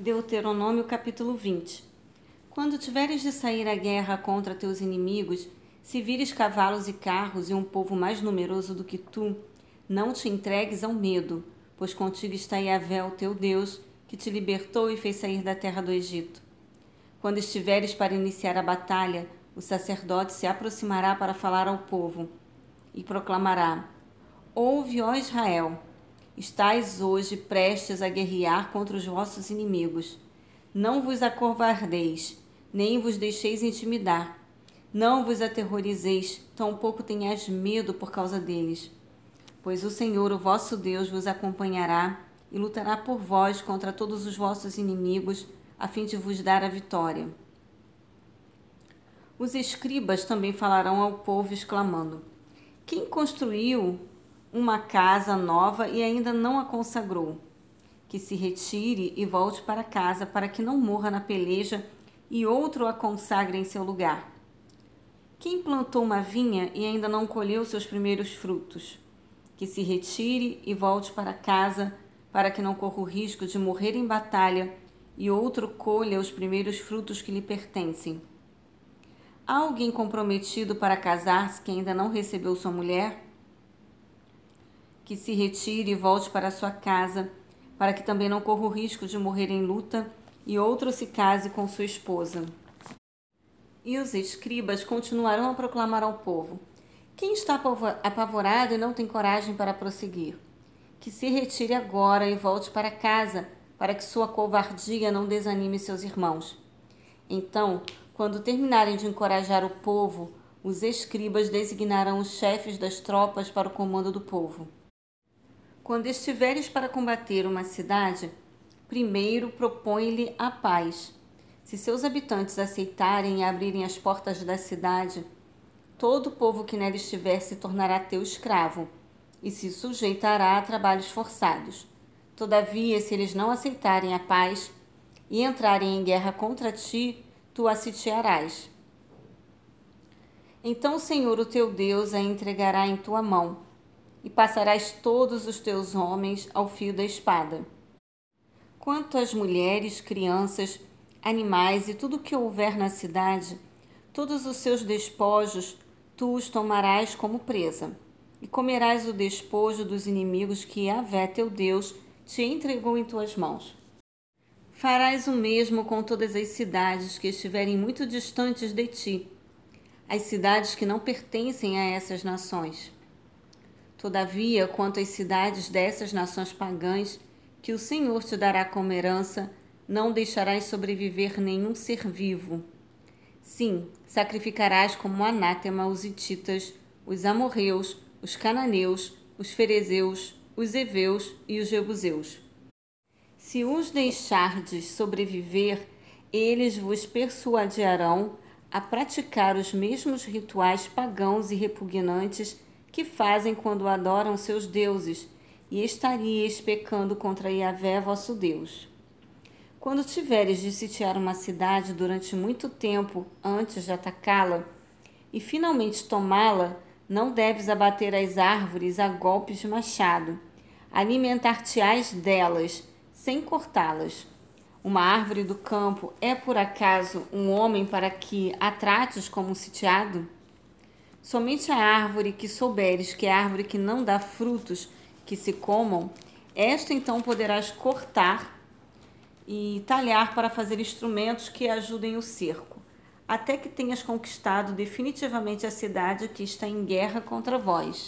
Deuteronômio capítulo 20 Quando tiveres de sair à guerra contra teus inimigos, se vires cavalos e carros e um povo mais numeroso do que tu, não te entregues ao medo, pois contigo está Yahvé, o teu Deus, que te libertou e fez sair da terra do Egito. Quando estiveres para iniciar a batalha, o sacerdote se aproximará para falar ao povo e proclamará: Ouve, ó Israel, Estais hoje prestes a guerrear contra os vossos inimigos. Não vos acovardeis, nem vos deixeis intimidar. Não vos aterrorizeis, tampouco tenhais medo por causa deles. Pois o Senhor, o vosso Deus, vos acompanhará e lutará por vós contra todos os vossos inimigos, a fim de vos dar a vitória. Os escribas também falarão ao povo, exclamando: Quem construiu uma casa nova e ainda não a consagrou. Que se retire e volte para casa, para que não morra na peleja e outro a consagre em seu lugar. Quem plantou uma vinha e ainda não colheu seus primeiros frutos? Que se retire e volte para casa, para que não corra o risco de morrer em batalha e outro colha os primeiros frutos que lhe pertencem. Há alguém comprometido para casar-se que ainda não recebeu sua mulher? Que se retire e volte para sua casa, para que também não corra o risco de morrer em luta e outro se case com sua esposa. E os escribas continuarão a proclamar ao povo: Quem está apavorado e não tem coragem para prosseguir? Que se retire agora e volte para casa, para que sua covardia não desanime seus irmãos. Então, quando terminarem de encorajar o povo, os escribas designarão os chefes das tropas para o comando do povo. Quando estiveres para combater uma cidade, primeiro propõe-lhe a paz. Se seus habitantes aceitarem e abrirem as portas da cidade, todo o povo que nela estiver se tornará teu escravo e se sujeitará a trabalhos forçados. Todavia, se eles não aceitarem a paz e entrarem em guerra contra ti, tu a sitiarás. Então o Senhor, o teu Deus, a entregará em tua mão e passarás todos os teus homens ao fio da espada. Quanto às mulheres, crianças, animais e tudo o que houver na cidade, todos os seus despojos tu os tomarás como presa, e comerás o despojo dos inimigos que Yahvé teu Deus te entregou em tuas mãos. Farás o mesmo com todas as cidades que estiverem muito distantes de ti, as cidades que não pertencem a essas nações Todavia, quanto às cidades dessas nações pagãs, que o Senhor te dará como herança, não deixarás sobreviver nenhum ser vivo. Sim, sacrificarás como anátema os hititas, os amorreus, os cananeus, os ferezeus, os heveus e os jebuseus. Se os deixardes sobreviver, eles vos persuadirão a praticar os mesmos rituais pagãos e repugnantes que fazem quando adoram seus deuses, e estaríeis pecando contra Yahvé, vosso Deus. Quando tiveres de sitiar uma cidade durante muito tempo antes de atacá-la, e finalmente tomá-la, não deves abater as árvores a golpes de machado. Alimentar-te-ás delas, sem cortá-las. Uma árvore do campo é por acaso um homem para que a trates como um sitiado? Somente a árvore que souberes que é árvore que não dá frutos que se comam, esta então poderás cortar e talhar para fazer instrumentos que ajudem o cerco, até que tenhas conquistado definitivamente a cidade que está em guerra contra vós.